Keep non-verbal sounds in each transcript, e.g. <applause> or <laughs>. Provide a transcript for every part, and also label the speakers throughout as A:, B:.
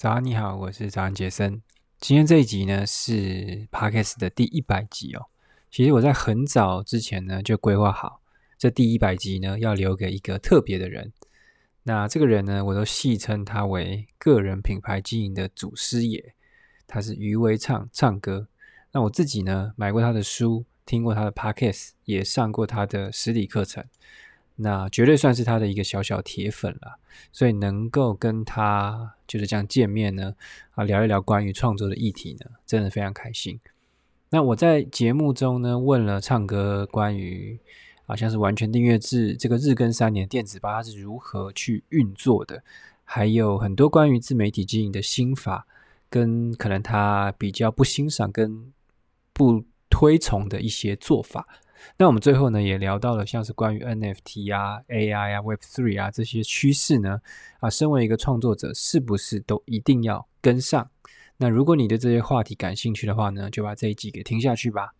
A: 早安，你好，我是早安杰森。今天这一集呢是 Podcast 的第一百集哦。其实我在很早之前呢就规划好，这第一百集呢要留给一个特别的人。那这个人呢，我都戏称他为个人品牌经营的祖师爷。他是于为畅，畅哥。那我自己呢买过他的书，听过他的 Podcast，也上过他的实体课程。那绝对算是他的一个小小铁粉了，所以能够跟他就是这样见面呢，啊，聊一聊关于创作的议题呢，真的非常开心。那我在节目中呢问了唱歌关于好像是完全订阅制这个日更三年电子报它是如何去运作的，还有很多关于自媒体经营的心法，跟可能他比较不欣赏跟不推崇的一些做法。那我们最后呢，也聊到了像是关于 NFT 啊、AI 啊、Web3 啊这些趋势呢，啊，身为一个创作者，是不是都一定要跟上？那如果你对这些话题感兴趣的话呢，就把这一集给听下去吧。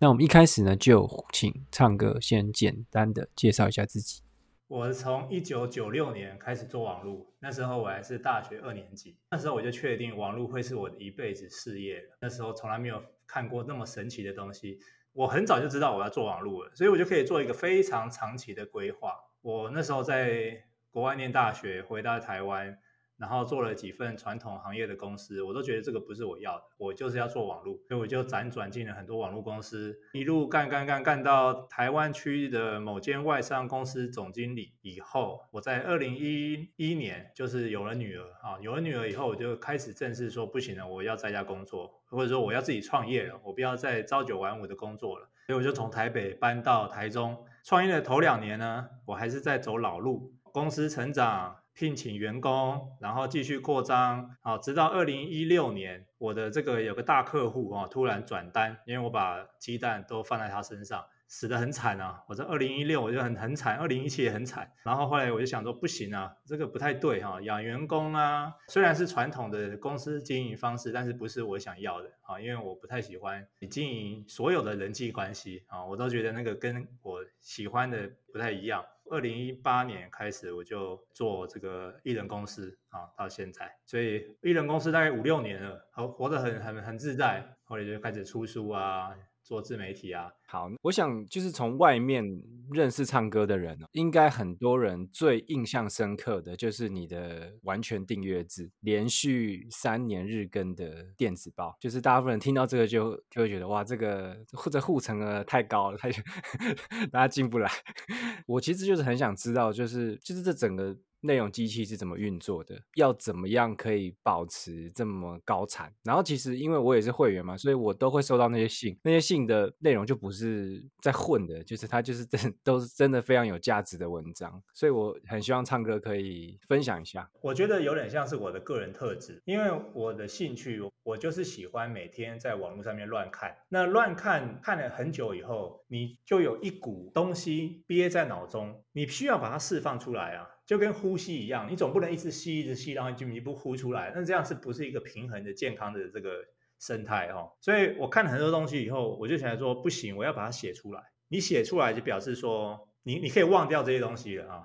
A: 那我们一开始呢，就请畅哥先简单的介绍一下自己。
B: 我从一九九六年开始做网络，那时候我还是大学二年级，那时候我就确定网络会是我的一辈子事业。那时候从来没有看过那么神奇的东西。我很早就知道我要做网络了，所以我就可以做一个非常长期的规划。我那时候在国外念大学，回到台湾。然后做了几份传统行业的公司，我都觉得这个不是我要的，我就是要做网络，所以我就辗转进了很多网络公司，一路干干干干到台湾区的某间外商公司总经理以后，我在二零一一年就是有了女儿啊，有了女儿以后，我就开始正式说不行了，我要在家工作，或者说我要自己创业了，我不要再朝九晚五的工作了，所以我就从台北搬到台中，创业的头两年呢，我还是在走老路，公司成长。聘请员工，然后继续扩张，好，直到二零一六年，我的这个有个大客户啊，突然转单，因为我把鸡蛋都放在他身上，死得很惨啊！我在二零一六我就很很惨，二零一七也很惨，然后后来我就想说不行啊，这个不太对哈，养员工啊，虽然是传统的公司经营方式，但是不是我想要的啊，因为我不太喜欢经营所有的人际关系啊，我都觉得那个跟我喜欢的不太一样。二零一八年开始，我就做这个艺人公司啊，到现在，所以艺人公司大概五六年了，活活得很很很自在，后来就开始出书啊。做自媒体啊，
A: 好，我想就是从外面认识唱歌的人，应该很多人最印象深刻的就是你的完全订阅制，连续三年日更的电子报，就是大部分人听到这个就就会觉得哇，这个或者护城河太高了，太 <laughs> 大家进不来。<laughs> 我其实就是很想知道，就是就是这整个。内容机器是怎么运作的？要怎么样可以保持这么高产？然后其实因为我也是会员嘛，所以我都会收到那些信，那些信的内容就不是在混的，就是它就是真都是真的非常有价值的文章，所以我很希望唱歌可以分享一下。
B: 我觉得有点像是我的个人特质，因为我的兴趣，我就是喜欢每天在网络上面乱看。那乱看看了很久以后，你就有一股东西憋在脑中，你需要把它释放出来啊。就跟呼吸一样，你总不能一直吸一直吸，然后就你不呼出来，那这样是不是一个平衡的、健康的这个生态哦？所以我看了很多东西以后，我就想说，不行，我要把它写出来。你写出来就表示说，你你可以忘掉这些东西了啊，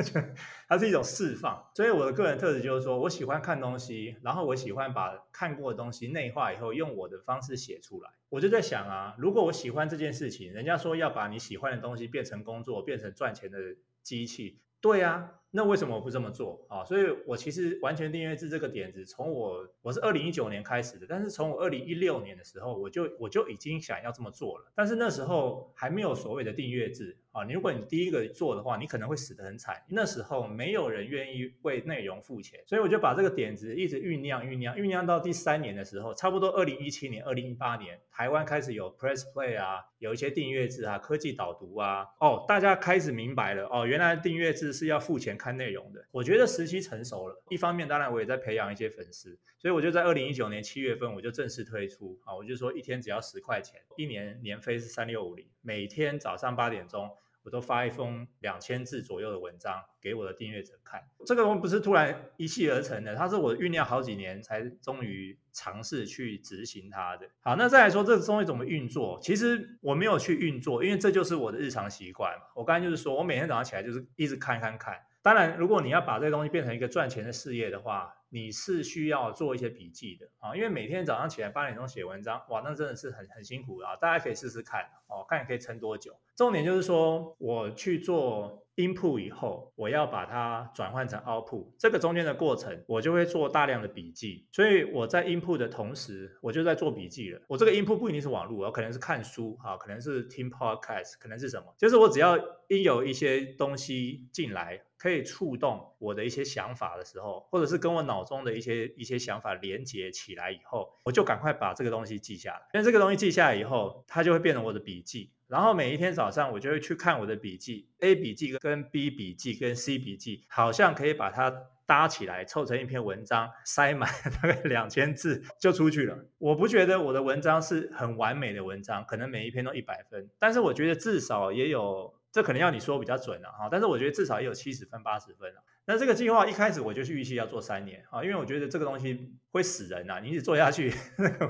B: <laughs> 它是一种释放。所以我的个人特质就是说，我喜欢看东西，然后我喜欢把看过的东西内化以后，用我的方式写出来。我就在想啊，如果我喜欢这件事情，人家说要把你喜欢的东西变成工作，变成赚钱的机器。对呀，那为什么我不这么做啊？所以我其实完全订阅制这个点子，从我我是二零一九年开始的，但是从我二零一六年的时候，我就我就已经想要这么做了，但是那时候还没有所谓的订阅制。啊，你如果你第一个做的话，你可能会死得很惨。那时候没有人愿意为内容付钱，所以我就把这个点子一直酝酿、酝酿、酝酿到第三年的时候，差不多二零一七年、二零一八年，台湾开始有 Press Play 啊，有一些订阅制啊，科技导读啊，哦，大家开始明白了哦，原来订阅制是要付钱看内容的。我觉得时机成熟了。一方面，当然我也在培养一些粉丝，所以我就在二零一九年七月份我就正式推出啊，我就说一天只要十块钱，一年年费是三六五零，每天早上八点钟。我都发一封两千字左右的文章给我的订阅者看，这个不是突然一气而成的，它是我酝酿好几年才终于尝试去执行它的。好，那再来说这个东西怎么运作？其实我没有去运作，因为这就是我的日常习惯。我刚才就是说我每天早上起来就是一直看看看。当然，如果你要把这个东西变成一个赚钱的事业的话，你是需要做一些笔记的啊，因为每天早上起来八点钟写文章，哇，那真的是很很辛苦啊。大家可以试试看哦，看你可以撑多久。重点就是说，我去做 input 以后，我要把它转换成 output，这个中间的过程，我就会做大量的笔记。所以我在 input 的同时，我就在做笔记了。我这个 input 不一定是网络，可能是看书啊，可能是听 podcast，可能是什么，就是我只要一有一些东西进来。可以触动我的一些想法的时候，或者是跟我脑中的一些一些想法连接起来以后，我就赶快把这个东西记下来。因为这个东西记下来以后，它就会变成我的笔记。然后每一天早上，我就会去看我的笔记，A 笔记跟 B 笔记跟 C 笔记，好像可以把它搭起来，凑成一篇文章，塞满大概两千字就出去了。我不觉得我的文章是很完美的文章，可能每一篇都一百分，但是我觉得至少也有。这可能要你说比较准了哈，但是我觉得至少也有七十分、八十分了。那这个计划一开始我就预期要做三年啊，因为我觉得这个东西会死人呐，你一直做下去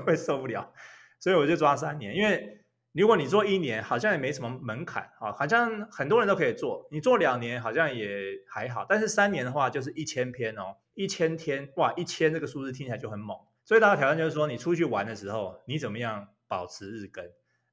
B: 会受不了，所以我就抓三年。因为如果你做一年，好像也没什么门槛啊，好像很多人都可以做。你做两年好像也还好，但是三年的话就是一千篇哦，一千天哇，一千这个数字听起来就很猛。最大的挑战就是说，你出去玩的时候，你怎么样保持日更？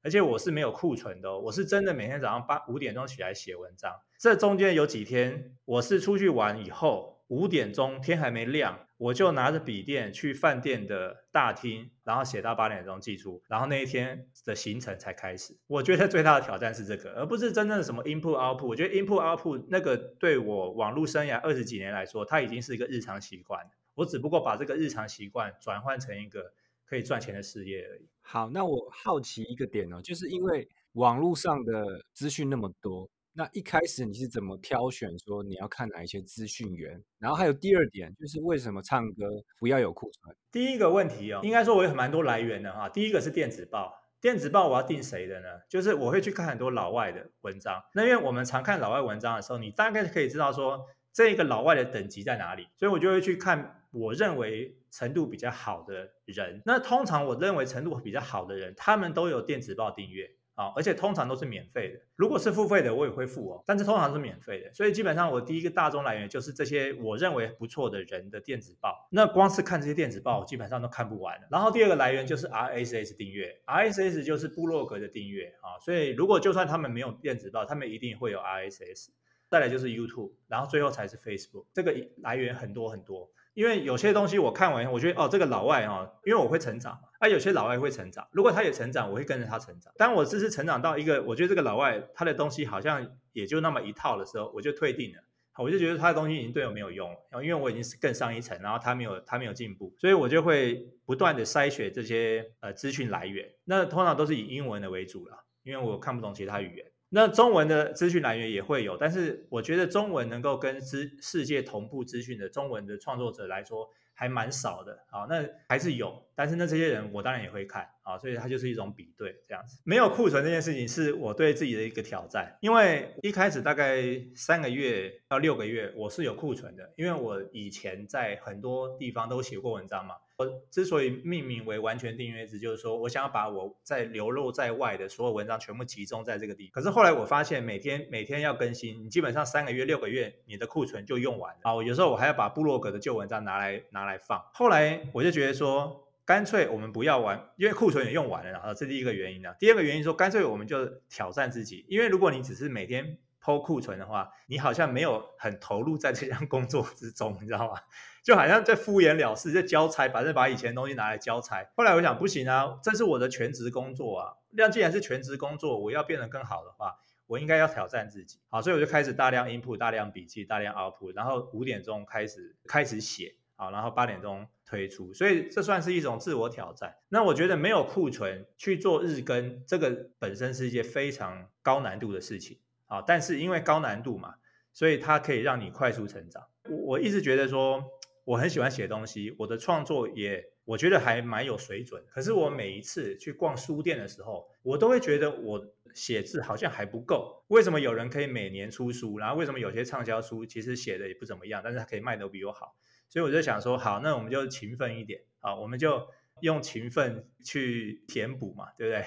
B: 而且我是没有库存的，我是真的每天早上八五点钟起来写文章。这中间有几天我是出去玩以后，五点钟天还没亮，我就拿着笔电去饭店的大厅，然后写到八点钟寄出，然后那一天的行程才开始。我觉得最大的挑战是这个，而不是真正的什么 input output。我觉得 input output 那个对我网络生涯二十几年来说，它已经是一个日常习惯。我只不过把这个日常习惯转换成一个可以赚钱的事业而已。
A: 好，那我好奇一个点哦，就是因为网络上的资讯那么多，那一开始你是怎么挑选说你要看哪一些资讯源？然后还有第二点，就是为什么唱歌不要有库存？
B: 第一个问题哦，应该说我有蛮多来源的哈。第一个是电子报，电子报我要订谁的呢？就是我会去看很多老外的文章。那因为我们常看老外文章的时候，你大概可以知道说这个老外的等级在哪里，所以我就会去看我认为。程度比较好的人，那通常我认为程度比较好的人，他们都有电子报订阅啊，而且通常都是免费的。如果是付费的，我也会付哦，但是通常是免费的。所以基本上我第一个大宗来源就是这些我认为不错的人的电子报。那光是看这些电子报，我基本上都看不完了。然后第二个来源就是 RSS 订阅，RSS 就是部落格的订阅啊。所以如果就算他们没有电子报，他们一定会有 RSS。再来就是 YouTube，然后最后才是 Facebook。这个来源很多很多。因为有些东西我看完，我觉得哦，这个老外哦，因为我会成长嘛，啊，有些老外会成长，如果他也成长，我会跟着他成长。当我只是成长到一个，我觉得这个老外他的东西好像也就那么一套的时候，我就退订了。我就觉得他的东西已经对我没有用了，因为我已经是更上一层，然后他没有他没有进步，所以我就会不断的筛选这些呃资讯来源。那通常都是以英文的为主了，因为我看不懂其他语言。那中文的资讯来源也会有，但是我觉得中文能够跟世世界同步资讯的中文的创作者来说还蛮少的啊。那还是有，但是那这些人我当然也会看啊，所以它就是一种比对这样子。没有库存这件事情是我对自己的一个挑战，因为一开始大概三个月到六个月我是有库存的，因为我以前在很多地方都写过文章嘛。我之所以命名为完全订阅制，就是说我想要把我在流露在外的所有文章全部集中在这个地方。可是后来我发现，每天每天要更新，你基本上三个月、六个月，你的库存就用完了啊。有时候我还要把部落格的旧文章拿来拿来放。后来我就觉得说，干脆我们不要玩，因为库存也用完了然后。这是第一个原因呢。第二个原因说，干脆我们就挑战自己，因为如果你只是每天 po 库存的话，你好像没有很投入在这项工作之中，你知道吗？就好像在敷衍了事，在交差，反正把以前的东西拿来交差。后来我想，不行啊，这是我的全职工作啊。那既然是全职工作，我要变得更好的话，我应该要挑战自己。好，所以我就开始大量 input、大量笔记、大量 output，然后五点钟开始开始写，好，然后八点钟推出。所以这算是一种自我挑战。那我觉得没有库存去做日更，这个本身是一件非常高难度的事情。啊，但是因为高难度嘛，所以它可以让你快速成长。我我一直觉得说。我很喜欢写东西，我的创作也我觉得还蛮有水准。可是我每一次去逛书店的时候，我都会觉得我写字好像还不够。为什么有人可以每年出书？然后为什么有些畅销书其实写的也不怎么样，但是他可以卖的比我好？所以我就想说，好，那我们就勤奋一点啊，我们就用勤奋去填补嘛，对不对？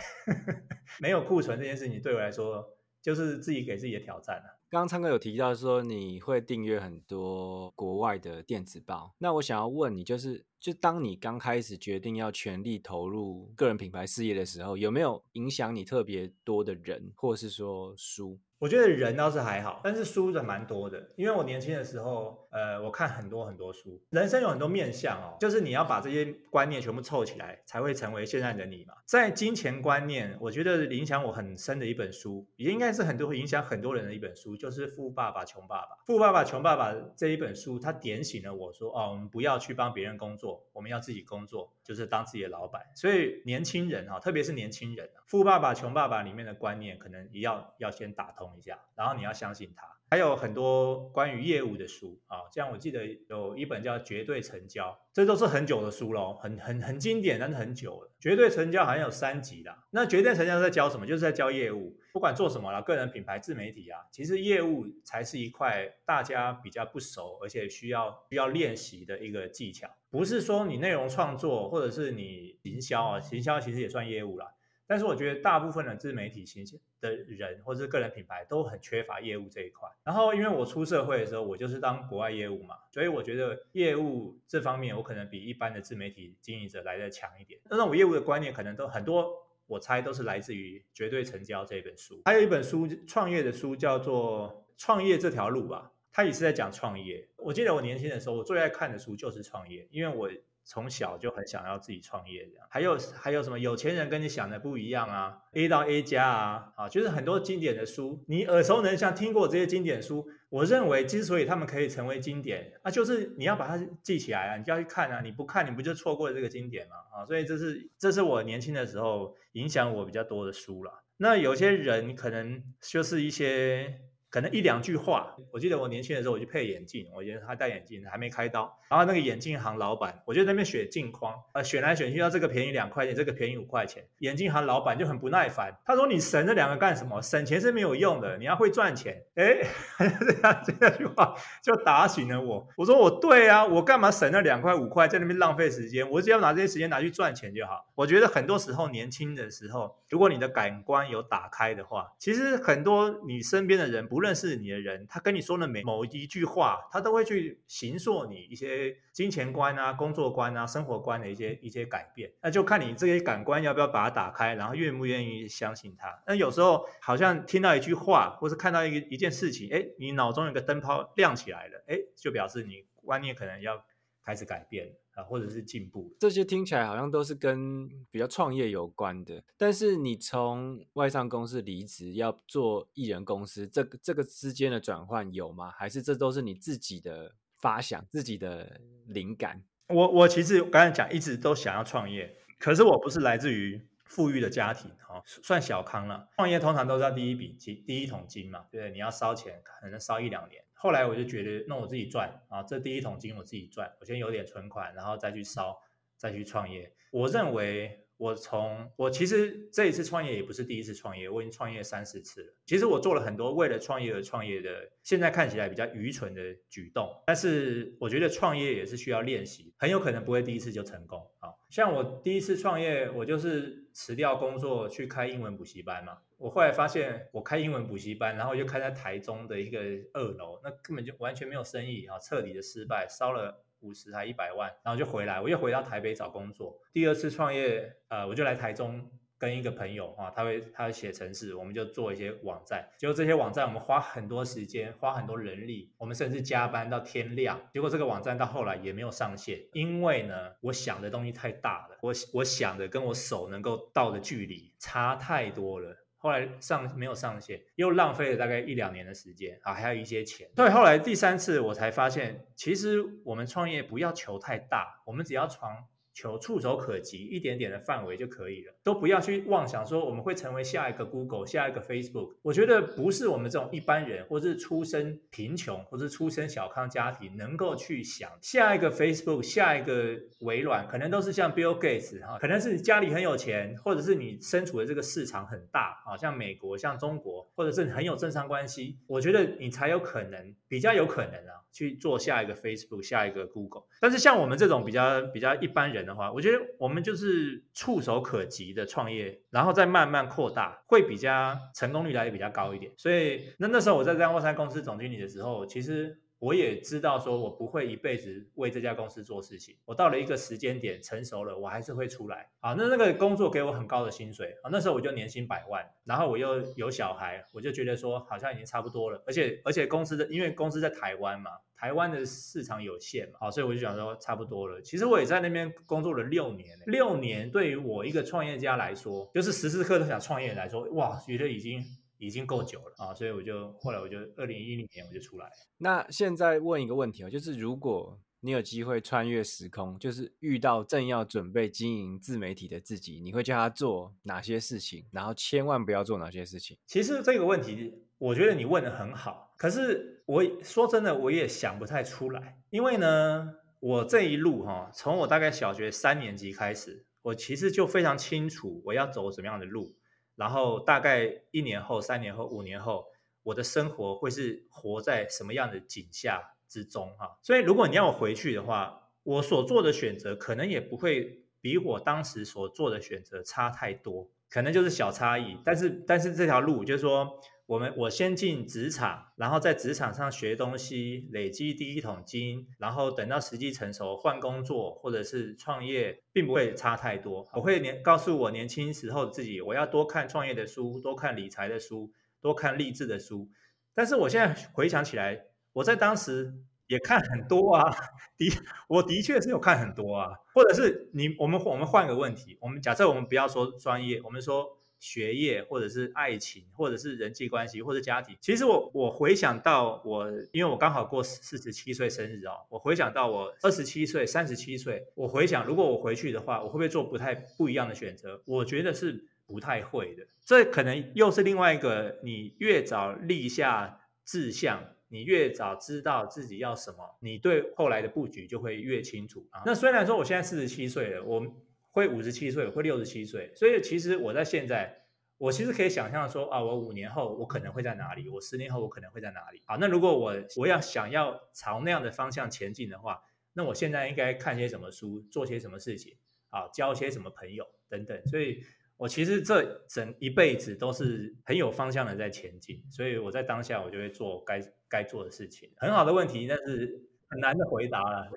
B: <laughs> 没有库存这件事情对我来说，就是自己给自己的挑战了。
A: 刚刚昌哥有提到说你会订阅很多国外的电子报，那我想要问你，就是就当你刚开始决定要全力投入个人品牌事业的时候，有没有影响你特别多的人，或是说书？
B: 我觉得人倒是还好，但是书的蛮多的。因为我年轻的时候，呃，我看很多很多书。人生有很多面向哦，就是你要把这些观念全部凑起来，才会成为现在的你嘛。在金钱观念，我觉得影响我很深的一本书，也应该是很多影响很多人的一本书，就是《富爸爸穷爸爸》。《富爸爸穷爸爸》这一本书，它点醒了我说：哦，我们不要去帮别人工作，我们要自己工作，就是当自己的老板。所以年轻人哈，特别是年轻人，《富爸爸穷爸爸》里面的观念，可能也要要先打通一下，然后你要相信他。还有很多关于业务的书啊，像我记得有一本叫《绝对成交》，这都是很久的书喽，很很很经典，但是很久了。《绝对成交》好像有三集啦。那《绝对成交》在教什么？就是在教业务，不管做什么啦，个人品牌、自媒体啊，其实业务才是一块大家比较不熟，而且需要需要练习的一个技巧。不是说你内容创作或者是你行销啊，行销其实也算业务啦。但是我觉得大部分的自媒体形象的人或者个人品牌都很缺乏业务这一块。然后因为我出社会的时候，我就是当国外业务嘛，所以我觉得业务这方面我可能比一般的自媒体经营者来得强一点。那种业务的观念可能都很多，我猜都是来自于《绝对成交》这本书。还有一本书，创业的书叫做《创业这条路》吧，它也是在讲创业。我记得我年轻的时候，我最爱看的书就是创业，因为我。从小就很想要自己创业，这样还有还有什么有钱人跟你想的不一样啊？A 到 A 加啊，啊，就是很多经典的书，你耳熟能详听过这些经典书。我认为之所以他们可以成为经典，啊，就是你要把它记起来啊，你就要去看啊，你不看你不就错过了这个经典吗？啊，所以这是这是我年轻的时候影响我比较多的书了。那有些人可能就是一些。可能一两句话，我记得我年轻的时候我去配眼镜，我觉得他戴眼镜还没开刀，然后那个眼镜行老板，我就在那边选镜框，呃，选来选去，要这个便宜两块钱，这个便宜五块钱，眼镜行老板就很不耐烦，他说：“你省这两个干什么？省钱是没有用的，你要会赚钱。”哎，这样这句话就打醒了我。我说：“我对啊，我干嘛省那两块五块在那边浪费时间？我只要拿这些时间拿去赚钱就好。”我觉得很多时候年轻的时候，如果你的感官有打开的话，其实很多你身边的人不。认识你的人，他跟你说的每某一句话，他都会去形塑你一些金钱观啊、工作观啊、生活观的一些一些改变。那就看你这些感官要不要把它打开，然后愿不愿意相信他。那有时候好像听到一句话，或是看到一一件事情，哎，你脑中有个灯泡亮起来了，哎，就表示你观念可能要开始改变了。啊，或者是进步，
A: 这些听起来好像都是跟比较创业有关的。但是你从外商公司离职要做艺人公司，这个这个之间的转换有吗？还是这都是你自己的发想、自己的灵感？
B: 我我其实刚才讲一直都想要创业，可是我不是来自于富裕的家庭，哈，算小康了。创业通常都是要第一笔金、第一桶金嘛，对，你要烧钱，可能烧一两年。后来我就觉得，那我自己赚啊，这第一桶金我自己赚，我先有点存款，然后再去烧，再去创业。我认为我从我其实这一次创业也不是第一次创业，我已经创业三四次了。其实我做了很多为了创业而创业的，现在看起来比较愚蠢的举动，但是我觉得创业也是需要练习，很有可能不会第一次就成功。啊，像我第一次创业，我就是辞掉工作去开英文补习班嘛。我后来发现，我开英文补习班，然后又开在台中的一个二楼，那根本就完全没有生意啊，彻底的失败，烧了五十还一百万，然后就回来，我又回到台北找工作。第二次创业，呃，我就来台中跟一个朋友啊，他会他会写程式，我们就做一些网站。结果这些网站我们花很多时间，花很多人力，我们甚至加班到天亮。结果这个网站到后来也没有上线，因为呢，我想的东西太大了，我我想的跟我手能够到的距离差太多了。后来上没有上线，又浪费了大概一两年的时间啊，还有一些钱。所以后来第三次我才发现，其实我们创业不要求太大，我们只要闯。求触手可及一点点的范围就可以了，都不要去妄想说我们会成为下一个 Google、下一个 Facebook。我觉得不是我们这种一般人，或是出身贫穷，或是出身小康家庭能够去想下一个 Facebook、下一个微软，可能都是像 Bill Gates 哈，可能是你家里很有钱，或者是你身处的这个市场很大啊，像美国、像中国，或者是很有政商关系，我觉得你才有可能，比较有可能啊，去做下一个 Facebook、下一个 Google。但是像我们这种比较比较一般人。的话，我觉得我们就是触手可及的创业，然后再慢慢扩大，会比较成功率来的比较高一点。所以那那时候我在这家沃山公司总经理的时候，其实。我也知道，说我不会一辈子为这家公司做事情。我到了一个时间点成熟了，我还是会出来。好，那那个工作给我很高的薪水啊，那时候我就年薪百万，然后我又有小孩，我就觉得说好像已经差不多了。而且而且公司的，因为公司在台湾嘛，台湾的市场有限嘛，好，所以我就想说差不多了。其实我也在那边工作了六年，六年对于我一个创业家来说，就是时时刻都想创业来说，哇，觉得已经。已经够久了啊，所以我就后来我就二零一零年我就出来。
A: 那现在问一个问题哦，就是如果你有机会穿越时空，就是遇到正要准备经营自媒体的自己，你会叫他做哪些事情？然后千万不要做哪些事情？
B: 其实这个问题，我觉得你问得很好。可是我说真的，我也想不太出来，因为呢，我这一路哈，从我大概小学三年级开始，我其实就非常清楚我要走什么样的路。然后大概一年后、三年后、五年后，我的生活会是活在什么样的景象之中哈？所以如果你要我回去的话，我所做的选择可能也不会比我当时所做的选择差太多，可能就是小差异。但是但是这条路就是说。我们我先进职场，然后在职场上学东西，累积第一桶金，然后等到时机成熟换工作或者是创业，并不会差太多。我会年告诉我年轻时候的自己，我要多看创业的书，多看理财的书，多看励志的书。但是我现在回想起来，我在当时也看很多啊，的我的确是有看很多啊。或者是你我们我们换个问题，我们假设我们不要说专业，我们说。学业，或者是爱情，或者是人际关系，或者家庭。其实我我回想到我，因为我刚好过四十七岁生日哦，我回想到我二十七岁、三十七岁，我回想如果我回去的话，我会不会做不太不一样的选择？我觉得是不太会的。这可能又是另外一个，你越早立下志向，你越早知道自己要什么，你对后来的布局就会越清楚啊。那虽然说我现在四十七岁了，我。会五十七岁，会六十七岁，所以其实我在现在，我其实可以想象说啊，我五年后我可能会在哪里，我十年后我可能会在哪里。好，那如果我我要想要朝那样的方向前进的话，那我现在应该看些什么书，做些什么事情，啊，交些什么朋友等等。所以我其实这整一辈子都是很有方向的在前进，所以我在当下我就会做该该做的事情。很好的问题，但是很难的回答了，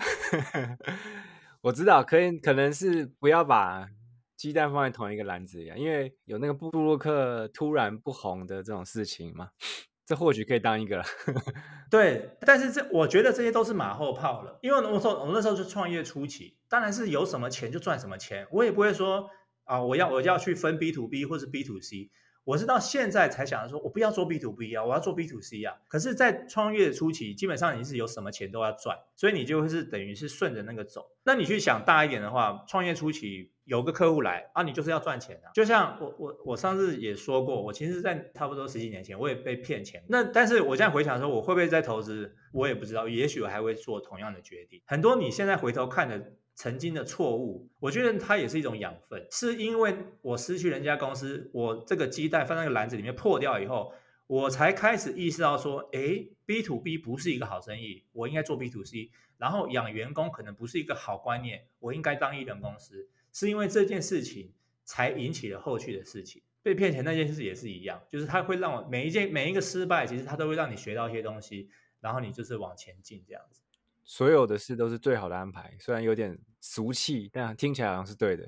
B: 这样。<laughs>
A: 我知道，可以可能是不要把鸡蛋放在同一个篮子里，因为有那个布洛克突然不红的这种事情嘛，这或许可以当一个。<laughs>
B: 对，但是这我觉得这些都是马后炮了，因为我说我那时候是创业初期，当然是有什么钱就赚什么钱，我也不会说啊，我要我要去分 B to B 或是 B to C。我是到现在才想说，我不要做 B to B 啊，我要做 B to C 啊。可是，在创业初期，基本上你是有什么钱都要赚，所以你就是等于是顺着那个走。那你去想大一点的话，创业初期有个客户来啊，你就是要赚钱啊。就像我我我上次也说过，我其实，在差不多十几年前，我也被骗钱。那但是我现在回想说，我会不会再投资，我也不知道，也许我还会做同样的决定。很多你现在回头看的。曾经的错误，我觉得它也是一种养分。是因为我失去人家公司，我这个鸡蛋放在那个篮子里面破掉以后，我才开始意识到说，哎，B to B 不是一个好生意，我应该做 B to C。然后养员工可能不是一个好观念，我应该当一人公司。是因为这件事情才引起了后续的事情。被骗钱那件事也是一样，就是它会让我每一件每一个失败，其实它都会让你学到一些东西，然后你就是往前进这样子。
A: 所有的事都是最好的安排，虽然有点俗气，但听起来好像是对的。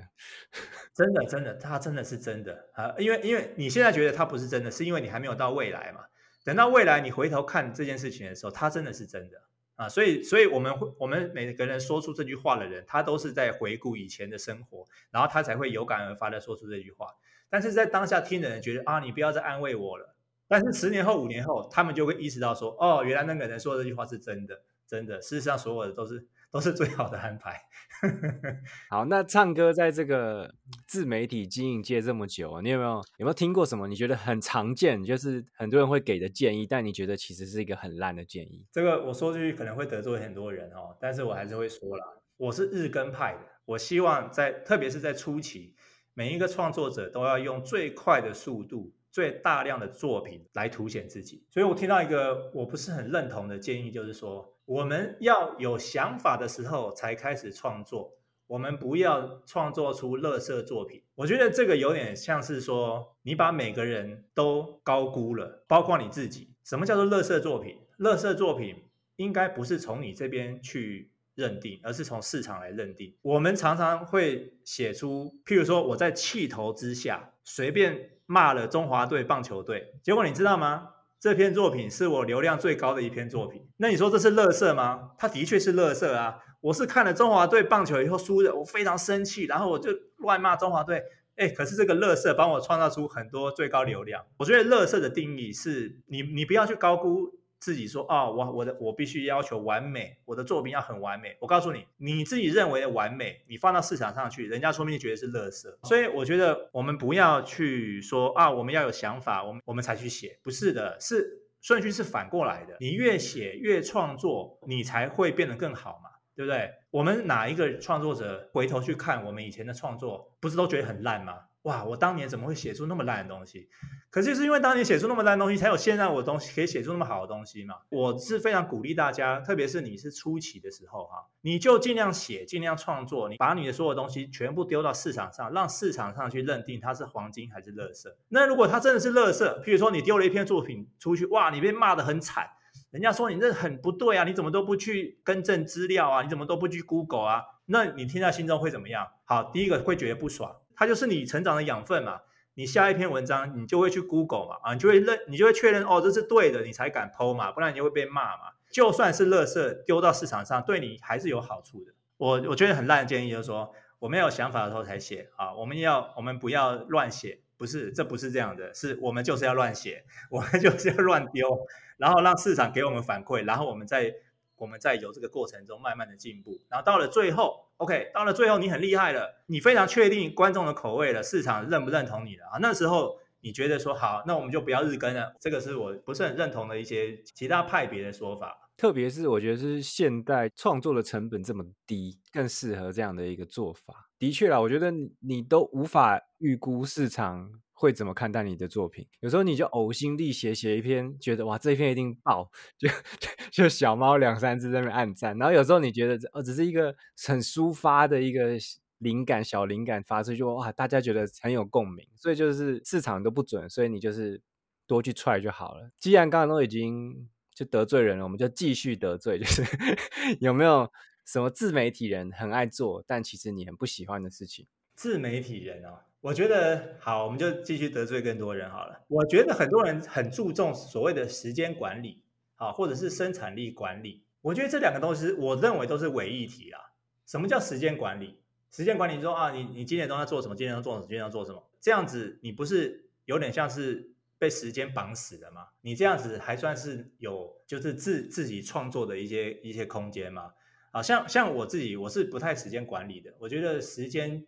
A: <laughs>
B: 真的，真的，它真的是真的啊！因为，因为你现在觉得它不是真的，是因为你还没有到未来嘛。等到未来你回头看这件事情的时候，它真的是真的啊！所以，所以我们会，我们每个人说出这句话的人，他都是在回顾以前的生活，然后他才会有感而发的说出这句话。但是在当下听的人觉得啊，你不要再安慰我了。但是十年后、五年后，他们就会意识到说，哦，原来那个人说这句话是真的。真的，事实上，所有的都是都是最好的安排。<laughs>
A: 好，那唱歌在这个自媒体经营界这么久，你有没有有没有听过什么你觉得很常见，就是很多人会给的建议，但你觉得其实是一个很烂的建议？
B: 这个我说出去可能会得罪很多人哦，但是我还是会说啦，我是日更派的，我希望在特别是在初期，每一个创作者都要用最快的速度。最大量的作品来凸显自己，所以我听到一个我不是很认同的建议，就是说我们要有想法的时候才开始创作，我们不要创作出垃圾作品。我觉得这个有点像是说，你把每个人都高估了，包括你自己。什么叫做垃圾作品？垃圾作品应该不是从你这边去认定，而是从市场来认定。我们常常会写出，譬如说我在气头之下随便骂了中华队棒球队，结果你知道吗？这篇作品是我流量最高的一篇作品。那你说这是垃圾吗？它的确是垃圾啊。我是看了中华队棒球以后输的，我非常生气，然后我就乱骂中华队。哎，可是这个垃圾帮我创造出很多最高流量。我觉得垃圾的定义是你，你不要去高估自己说，啊哦，我我的我必须要求完美，我的作品要很完美。我告诉你，你自己认为的完美，你放到市场上去，人家说不定觉得是垃圾。所以我觉得我们不要去说啊，我们要有想法，我们我们才去写，不是的，是顺序是反过来的。你越写越创作，你才会变得更好嘛。对不对？我们哪一个创作者回头去看我们以前的创作，不是都觉得很烂吗？哇，我当年怎么会写出那么烂的东西？可是是因为当年写出那么烂的东西，才有现在我的东西可以写出那么好的东西嘛。我是非常鼓励大家，特别是你是初期的时候哈，你就尽量写，尽量创作，你把你的所有东西全部丢到市场上，让市场上去认定它是黄金还是垃圾。那如果它真的是垃圾，譬如说你丢了一篇作品出去，哇，你被骂得很惨。人家说你这很不对啊，你怎么都不去更正资料啊？你怎么都不去 Google 啊？那你听在心中会怎么样？好，第一个会觉得不爽，它就是你成长的养分嘛。你下一篇文章，你就会去 Google 嘛，啊，你就会认，你就会确认哦，这是对的，你才敢 PO 嘛，不然你就会被骂嘛。就算是垃圾丢到市场上，对你还是有好处的。我我觉得很烂的建议就是说，我们有想法的时候才写啊，我们要我们不要乱写。不是，这不是这样的，是我们就是要乱写，<laughs> 我们就是要乱丢，然后让市场给我们反馈，然后我们再我们在有这个过程中慢慢的进步，然后到了最后，OK，到了最后你很厉害了，你非常确定观众的口味了，市场认不认同你了啊？那时候你觉得说好，那我们就不要日更了，这个是我不是很认同的一些其他派别的说法。
A: 特别是我觉得是现代创作的成本这么低，更适合这样的一个做法。的确啦，我觉得你都无法预估市场会怎么看待你的作品。有时候你就呕心沥血写一篇，觉得哇，这一篇一定爆，就 <laughs> 就小猫两三只在那边按赞。然后有时候你觉得哦，只是一个很抒发的一个灵感，小灵感发出去，哇，大家觉得很有共鸣。所以就是市场都不准，所以你就是多去踹就好了。既然刚刚都已经。就得罪人了，我们就继续得罪。就是 <laughs> 有没有什么自媒体人很爱做，但其实你很不喜欢的事情？
B: 自媒体人哦，我觉得好，我们就继续得罪更多人好了。我觉得很多人很注重所谓的时间管理，好，或者是生产力管理。我觉得这两个东西，我认为都是伪议题啦。什么叫时间管理？时间管理说啊，你你今年都在做什么？今年要做什么？今年要做什么？这样子，你不是有点像是？被时间绑死了吗？你这样子还算是有，就是自自己创作的一些一些空间吗？啊，像像我自己，我是不太时间管理的。我觉得时间，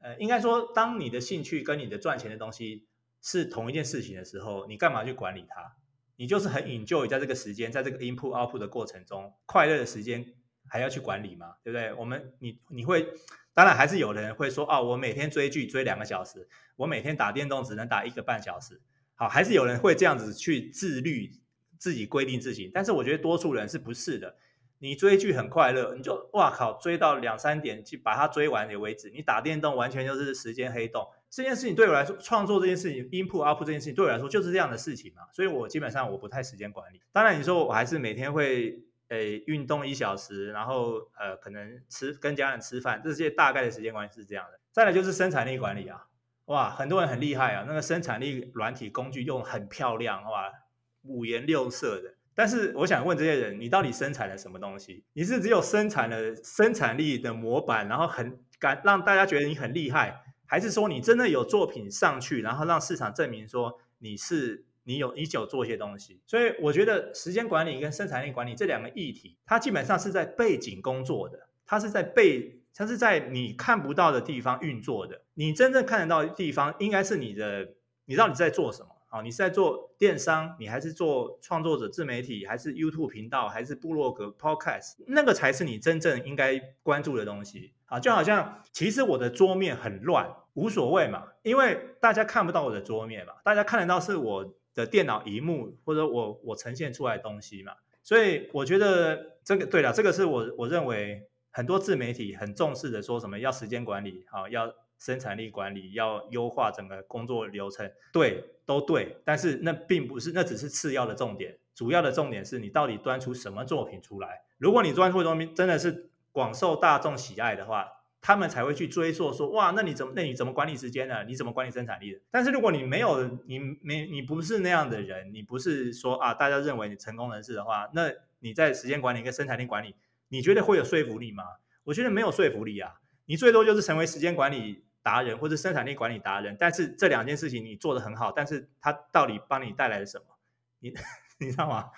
B: 呃，应该说，当你的兴趣跟你的赚钱的东西是同一件事情的时候，你干嘛去管理它？你就是很 enjoy 在这个时间，在这个 input output 的过程中，快乐的时间还要去管理吗？对不对？我们你你会，当然还是有人会说，哦，我每天追剧追两个小时，我每天打电动只能打一个半小时。好，还是有人会这样子去自律，自己规定自己。但是我觉得多数人是不是的。你追剧很快乐，你就哇靠，追到两三点去把它追完也为止。你打电动完全就是时间黑洞。这件事情对我来说，创作这件事情，input output 这件事情对我来说就是这样的事情嘛。所以我基本上我不太时间管理。当然你说我还是每天会诶运动一小时，然后呃可能吃跟家人吃饭，这些大概的时间管理是这样的。再来就是生产力管理啊。哇，很多人很厉害啊！那个生产力软体工具用很漂亮，哇，五颜六色的。但是我想问这些人，你到底生产了什么东西？你是只有生产了生产力的模板，然后很敢让大家觉得你很厉害，还是说你真的有作品上去，然后让市场证明说你是你有你有做一些东西？所以我觉得时间管理跟生产力管理这两个议题，它基本上是在背景工作的，它是在背。它是在你看不到的地方运作的，你真正看得到的地方，应该是你的，你知道你在做什么啊？你是在做电商，你还是做创作者自媒体，还是 YouTube 频道，还是部落格 Podcast？那个才是你真正应该关注的东西啊！就好像其实我的桌面很乱，无所谓嘛，因为大家看不到我的桌面嘛，大家看得到是我的电脑萤幕或者我我呈现出来的东西嘛，所以我觉得这个对了，这个是我我认为。很多自媒体很重视的说什么要时间管理啊，要生产力管理，要优化整个工作流程，对，都对，但是那并不是，那只是次要的重点，主要的重点是你到底端出什么作品出来。如果你端出的东西真的是广受大众喜爱的话，他们才会去追溯说，哇，那你怎么，那你怎么管理时间呢？你怎么管理生产力的？但是如果你没有，你没，你不是那样的人，你不是说啊，大家认为你成功人士的话，那你在时间管理跟生产力管理，你觉得会有说服力吗？我觉得没有说服力啊。你最多就是成为时间管理达人或者生产力管理达人，但是这两件事情你做得很好，但是它到底帮你带来了什么？你 <laughs> 你知道吗？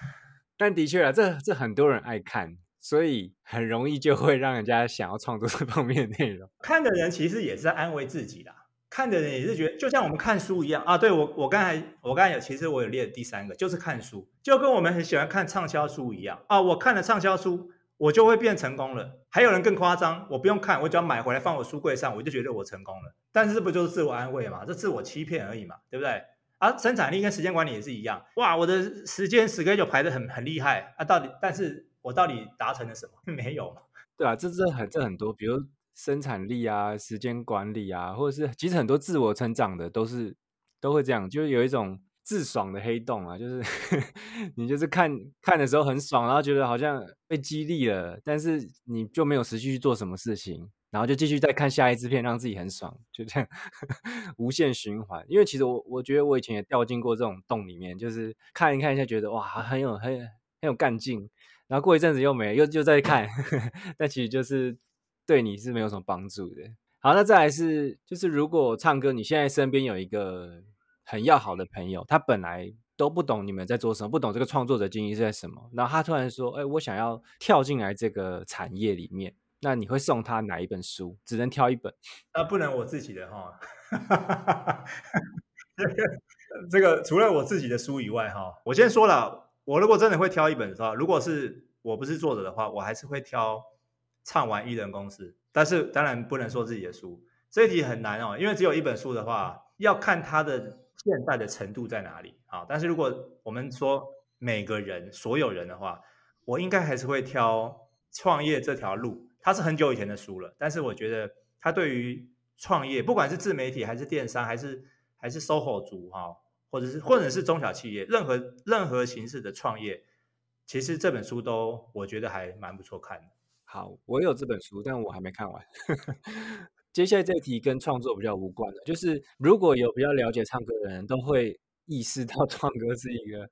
A: 但的确啊，这这很多人爱看。所以很容易就会让人家想要创作这方面的内容。
B: 看的人其实也是在安慰自己的，看的人也是觉得，就像我们看书一样啊。对，我，我刚才我刚才有，其实我有列第三个，就是看书，就跟我们很喜欢看畅销书一样啊。我看了畅销书，我就会变成功了。还有人更夸张，我不用看，我只要买回来放我书柜上，我就觉得我成功了。但是这不就是自我安慰嘛？这自我欺骗而已嘛，对不对？啊，生产力跟时间管理也是一样。哇，我的时间 schedule 排得很很厉害啊，到底但是。我到底达成了什么？<laughs> 没有，
A: 对啊，这这很这很多，比如生产力啊、时间管理啊，或者是其实很多自我成长的都是都会这样，就是有一种自爽的黑洞啊，就是 <laughs> 你就是看看的时候很爽，然后觉得好像被激励了，但是你就没有持续去做什么事情，然后就继续再看下一支片，让自己很爽，就这样 <laughs> 无限循环。因为其实我我觉得我以前也掉进过这种洞里面，就是看一看一下，觉得哇，很有很很有干劲。然后过一阵子又没，又又再看，<laughs> 但其实就是对你是没有什么帮助的。好，那再来是，就是如果唱歌，你现在身边有一个很要好的朋友，他本来都不懂你们在做什么，不懂这个创作者经验是在什么，然后他突然说：“哎，我想要跳进来这个产业里面。”那你会送他哪一本书？只能挑一本？
B: 那不能我自己的哈。<laughs> 这个除了我自己的书以外哈，我先说了。我如果真的会挑一本的话，如果是我不是作者的话，我还是会挑唱玩艺人公司。但是当然不能说自己的书，这一题很难哦，因为只有一本书的话，要看他的现代的程度在哪里啊。但是如果我们说每个人所有人的话，我应该还是会挑创业这条路。它是很久以前的书了，但是我觉得它对于创业，不管是自媒体还是电商，还是还是 SOHO 族哈。或者是或者是中小企业，任何任何形式的创业，其实这本书都我觉得还蛮不错看的。
A: 好，我有这本书，但我还没看完。接下来这题跟创作比较无关的，就是如果有比较了解唱歌的人，都会意识到 <laughs> 创哥是一个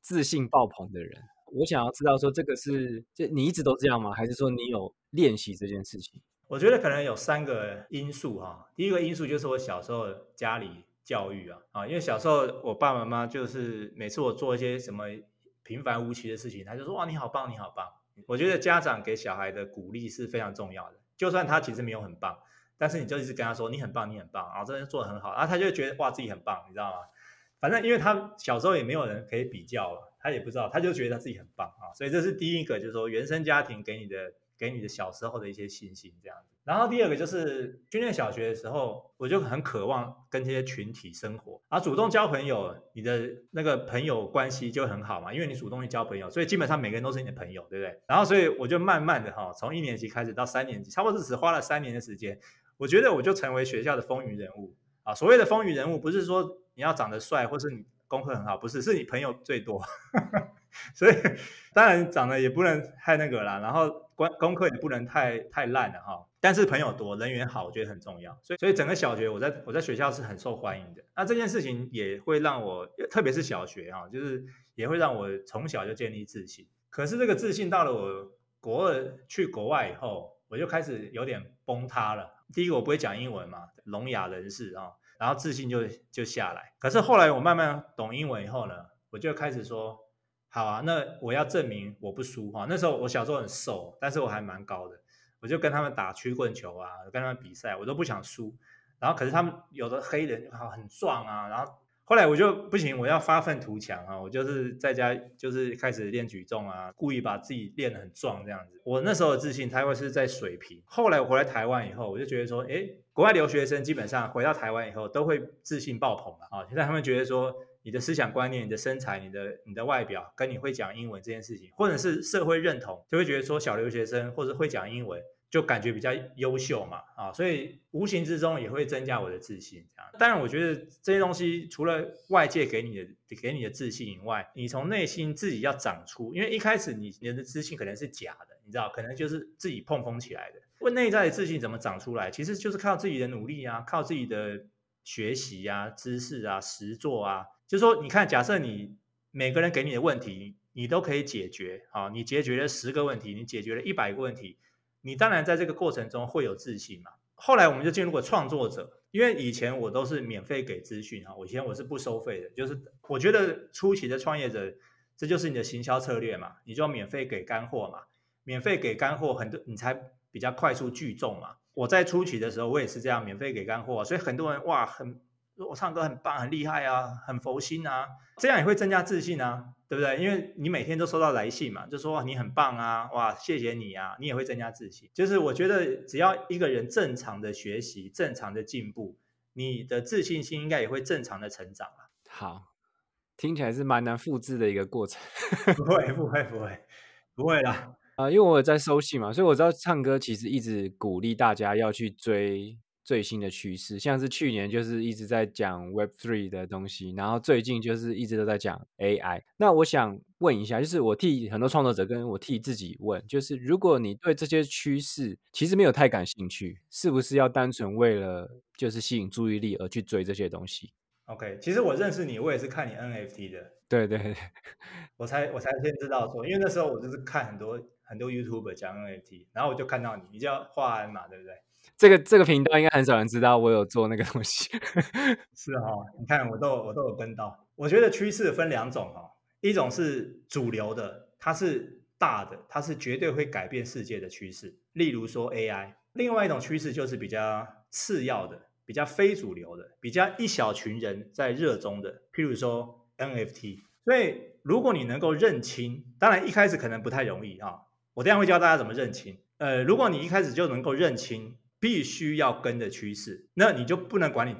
A: 自信爆棚的人。我想要知道说，这个是就你一直都这样吗？还是说你有练习这件事情？
B: 我觉得可能有三个因素哈。第一个因素就是我小时候家里。教育啊啊，因为小时候我爸爸妈妈就是每次我做一些什么平凡无奇的事情，他就说哇，你好棒，你好棒。我觉得家长给小孩的鼓励是非常重要的，就算他其实没有很棒，但是你就一直跟他说你很棒，你很棒啊，这人做得很好，然后他就觉得哇自己很棒，你知道吗？反正因为他小时候也没有人可以比较了，他也不知道，他就觉得他自己很棒啊，所以这是第一个，就是说原生家庭给你的。给你的小时候的一些信心，这样子。然后第二个就是，训练小学的时候，我就很渴望跟这些群体生活，而主动交朋友，你的那个朋友关系就很好嘛，因为你主动去交朋友，所以基本上每个人都是你的朋友，对不对？然后所以我就慢慢的哈，从一年级开始到三年级，差不多是只花了三年的时间，我觉得我就成为学校的风云人物啊。所谓的风云人物，不是说你要长得帅，或是你功课很好，不是，是你朋友最多。<laughs> 所以当然长得也不能太那个啦，然后功功课也不能太太烂了哈。但是朋友多，人缘好，我觉得很重要。所以所以整个小学我在我在学校是很受欢迎的。那这件事情也会让我，特别是小学哈，就是也会让我从小就建立自信。可是这个自信到了我国二去国外以后，我就开始有点崩塌了。第一个我不会讲英文嘛，聋哑人士啊，然后自信就就下来。可是后来我慢慢懂英文以后呢，我就开始说。好啊，那我要证明我不输哈。那时候我小时候很瘦，但是我还蛮高的，我就跟他们打曲棍球啊，跟他们比赛，我都不想输。然后可是他们有的黑人好很壮啊，然后后来我就不行，我要发愤图强啊，我就是在家就是开始练举重啊，故意把自己练得很壮这样子。我那时候的自信，他会是在水平。后来我回来台湾以后，我就觉得说，诶，国外留学生基本上回到台湾以后都会自信爆棚了啊。现在他们觉得说。你的思想观念、你的身材、你的你的外表，跟你会讲英文这件事情，或者是社会认同，就会觉得说小留学生或者会讲英文，就感觉比较优秀嘛，啊，所以无形之中也会增加我的自信。这样，当然，我觉得这些东西除了外界给你的给你的自信以外，你从内心自己要长出，因为一开始你你的自信可能是假的，你知道，可能就是自己碰风起来的。问内在的自信怎么长出来，其实就是靠自己的努力啊，靠自己的学习啊、知识啊、实作啊。就是说，你看，假设你每个人给你的问题，你都可以解决，啊，你解决了十个问题，你解决了一百个问题。你当然在这个过程中会有自信嘛。后来我们就进入过创作者，因为以前我都是免费给资讯哈，我以前我是不收费的，就是我觉得初期的创业者，这就是你的行销策略嘛，你就要免费给干货嘛，免费给干货，很多你才比较快速聚众嘛。我在初期的时候，我也是这样免费给干货，所以很多人哇，很我唱歌很棒，很厉害啊，很佛心啊，这样也会增加自信啊。对不对？因为你每天都收到来信嘛，就说你很棒啊，哇，谢谢你啊，你也会增加自信。就是我觉得只要一个人正常的学习，正常的进步，你的自信心应该也会正常的成长。
A: 好，听起来是蛮难复制的一个过程。<laughs>
B: 不会，不会，不会，不会啦。
A: 啊、呃，因为我有在收信嘛，所以我知道唱歌其实一直鼓励大家要去追。最新的趋势，像是去年就是一直在讲 Web Three 的东西，然后最近就是一直都在讲 AI。那我想问一下，就是我替很多创作者跟我替自己问，就是如果你对这些趋势其实没有太感兴趣，是不是要单纯为了就是吸引注意力而去追这些东西
B: ？OK，其实我认识你，我也是看你 NFT 的，
A: 对对对，<laughs>
B: 我才我才先知道说，因为那时候我就是看很多很多 YouTuber 讲 NFT，然后我就看到你，你叫华安嘛，对不对？
A: 这个这个频道应该很少人知道我有做那个东西，<laughs>
B: 是哈、你看我都我都有跟到。我觉得趋势分两种哈，一种是主流的，它是大的，它是绝对会改变世界的趋势，例如说 AI。另外一种趋势就是比较次要的，比较非主流的，比较一小群人在热衷的，譬如说 NFT。所以如果你能够认清，当然一开始可能不太容易啊，我等下会教大家怎么认清。呃，如果你一开始就能够认清。必须要跟的趋势，那你就不能管你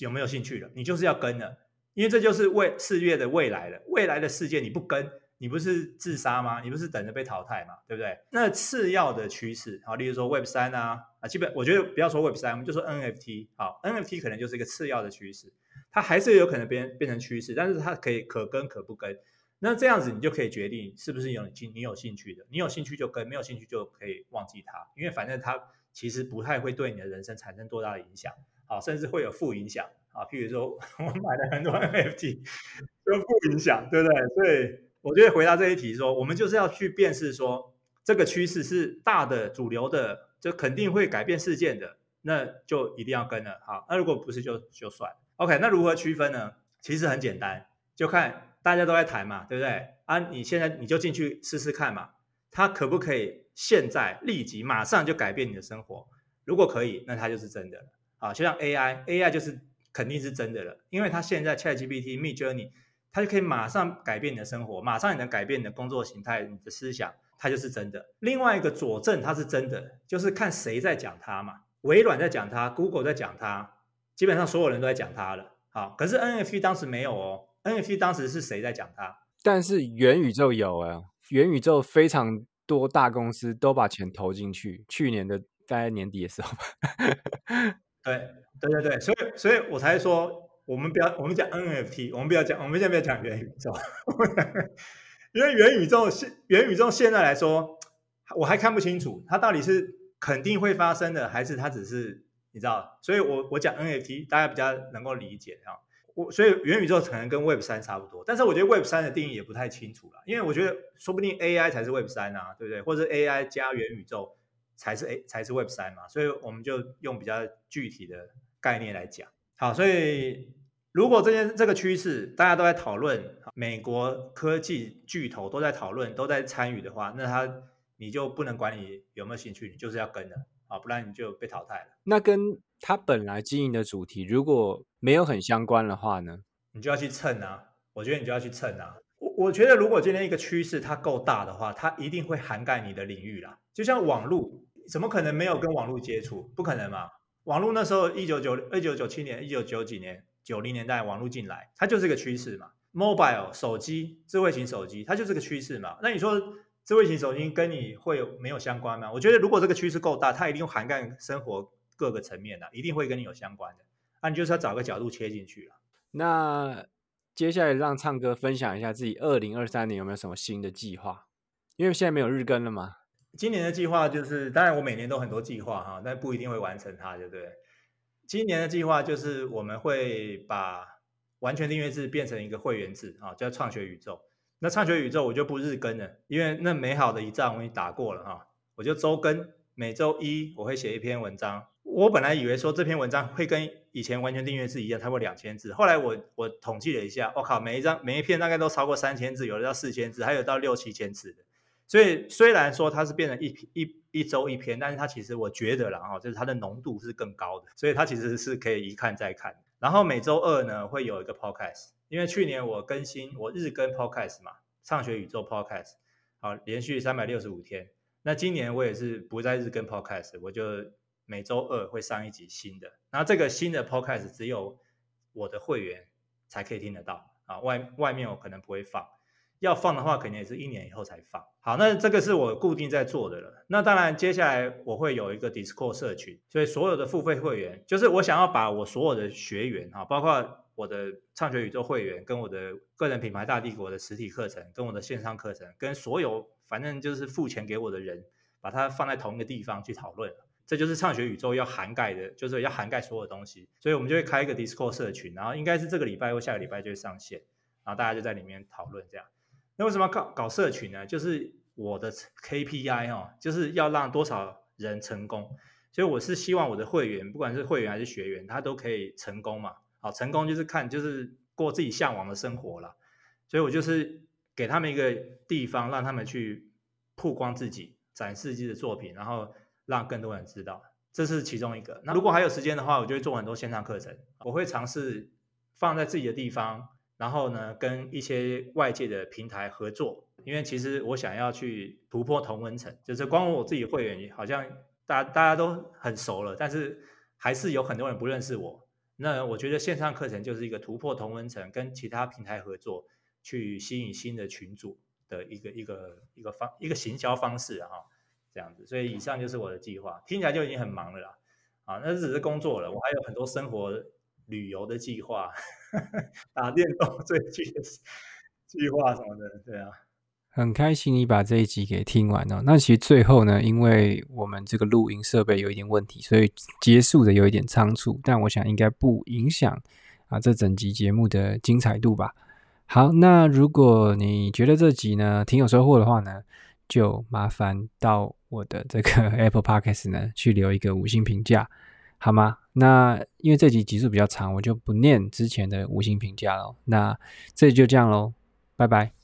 B: 有没有兴趣了，你就是要跟了，因为这就是未四月的未来了。未来的世界你不跟，你不是自杀吗？你不是等着被淘汰吗？对不对？那次要的趋势，好，例如说 Web 三啊，啊，基本我觉得不要说 Web 三，我们就说 NFT，好，NFT 可能就是一个次要的趋势，它还是有可能变变成趋势，但是它可以可跟可不跟。那这样子你就可以决定是不是有兴你有兴趣的，你有兴趣就跟，没有兴趣就可以忘记它，因为反正它。其实不太会对你的人生产生多大的影响，啊，甚至会有负影响啊。譬如说，我买了很多 NFT，有负影响，对不对？所以我就会回答这一题说，我们就是要去辨识说，这个趋势是大的、主流的，就肯定会改变事件的，那就一定要跟了。好，那如果不是就就算。OK，那如何区分呢？其实很简单，就看大家都在谈嘛，对不对？啊，你现在你就进去试试看嘛，它可不可以？现在立即马上就改变你的生活，如果可以，那它就是真的了啊！就像 AI，AI 就是肯定是真的了，因为它现在 ChatGPT、Midjourney，它就可以马上改变你的生活，马上也能改变你的工作形态、你的思想，它就是真的。另外一个佐证它是真的，就是看谁在讲它嘛。微软在讲它，Google 在讲它，基本上所有人都在讲它了。好，可是 NFT 当时没有哦，NFT 当时是谁在讲它？
A: 但是元宇宙有啊，元宇宙非常。多大公司都把钱投进去，去年的大概年底的时候吧。<laughs>
B: 对对对对，所以所以我才说，我们不要我们讲 NFT，我们不要讲，我们现在不要讲元宇宙，<laughs> 因为元宇宙现元宇宙现在来说，我还看不清楚它到底是肯定会发生的，还是它只是你知道？所以我我讲 NFT，大家比较能够理解啊。我所以元宇宙可能跟 Web 三差不多，但是我觉得 Web 三的定义也不太清楚了，因为我觉得说不定 AI 才是 Web 三啊，对不对？或者 AI 加元宇宙才是 A 才是 Web 三嘛，所以我们就用比较具体的概念来讲。好，所以如果这件这个趋势大家都在讨论，美国科技巨头都在讨论，都在参与的话，那他你就不能管你有没有兴趣，你就是要跟的啊，不然你就被淘汰了。
A: 那跟他本来经营的主题如果没有很相关的话呢，
B: 你就要去蹭啊！我觉得你就要去蹭啊！我我觉得如果今天一个趋势它够大的话，它一定会涵盖你的领域啦。就像网络，怎么可能没有跟网络接触？不可能嘛！网络那时候一九九一九九七年、一九九几年、九零年代网络进来，它就是个趋势嘛。Mobile 手机、智慧型手机，它就是个趋势嘛。那你说智慧型手机跟你会没有相关吗？我觉得如果这个趋势够大，它一定涵盖生活各个层面的，一定会跟你有相关的。那、啊、你就是要找个角度切进去了。
A: 那接下来让唱歌分享一下自己二零二三年有没有什么新的计划？因为现在没有日更了嘛。
B: 今年的计划就是，当然我每年都很多计划哈，但不一定会完成它，对不对？今年的计划就是我们会把完全订阅制变成一个会员制啊，叫创学宇宙。那创学宇宙我就不日更了，因为那美好的一仗我已经打过了哈，我就周更，每周一我会写一篇文章。我本来以为说这篇文章会跟以前完全订阅制一样，差不多两千字。后来我我统计了一下，我靠，每一张每一篇大概都超过三千字，有的到四千字，还有到六七千字的。所以虽然说它是变成一一一周一篇，但是它其实我觉得了哈，就是它的浓度是更高的，所以它其实是可以一看再看。然后每周二呢会有一个 podcast。因为去年我更新我日更 podcast 嘛，畅学宇宙 podcast，好，连续三百六十五天。那今年我也是不再日更 podcast，我就每周二会上一集新的。然后这个新的 podcast 只有我的会员才可以听得到啊，外外面我可能不会放。要放的话，肯定也是一年以后才放。好，那这个是我固定在做的了。那当然，接下来我会有一个 Discord 社群，所以所有的付费会员，就是我想要把我所有的学员哈，包括我的畅学宇宙会员，跟我的个人品牌大帝国的实体课程，跟我的线上课程，跟所有反正就是付钱给我的人，把它放在同一个地方去讨论。这就是畅学宇宙要涵盖的，就是要涵盖所有东西。所以我们就会开一个 Discord 社群，然后应该是这个礼拜或下个礼拜就会上线，然后大家就在里面讨论这样。那为什么搞搞社群呢？就是我的 KPI 哦，就是要让多少人成功，所以我是希望我的会员，不管是会员还是学员，他都可以成功嘛。好，成功就是看就是过自己向往的生活了。所以我就是给他们一个地方，让他们去曝光自己，展示自己的作品，然后让更多人知道，这是其中一个。那如果还有时间的话，我就会做很多线上课程，我会尝试放在自己的地方。然后呢，跟一些外界的平台合作，因为其实我想要去突破同温层，就是光我自己会员好像大家大家都很熟了，但是还是有很多人不认识我。那我觉得线上课程就是一个突破同温层，跟其他平台合作，去吸引新的群组的一个一个一个方一个行销方式啊，这样子。所以以上就是我的计划，听起来就已经很忙了啦，啊，那只是工作了，我还有很多生活旅游的计划。<laughs> 打电动追剧的计划什么的，对啊，
A: 很开心你把这一集给听完了。那其实最后呢，因为我们这个录音设备有一点问题，所以结束的有一点仓促，但我想应该不影响啊这整集节目的精彩度吧。好，那如果你觉得这集呢挺有收获的话呢，就麻烦到我的这个 <laughs> Apple Podcast 呢去留一个五星评价。好吗？那因为这集集数比较长，我就不念之前的五星评价了。那这就这样喽，拜拜。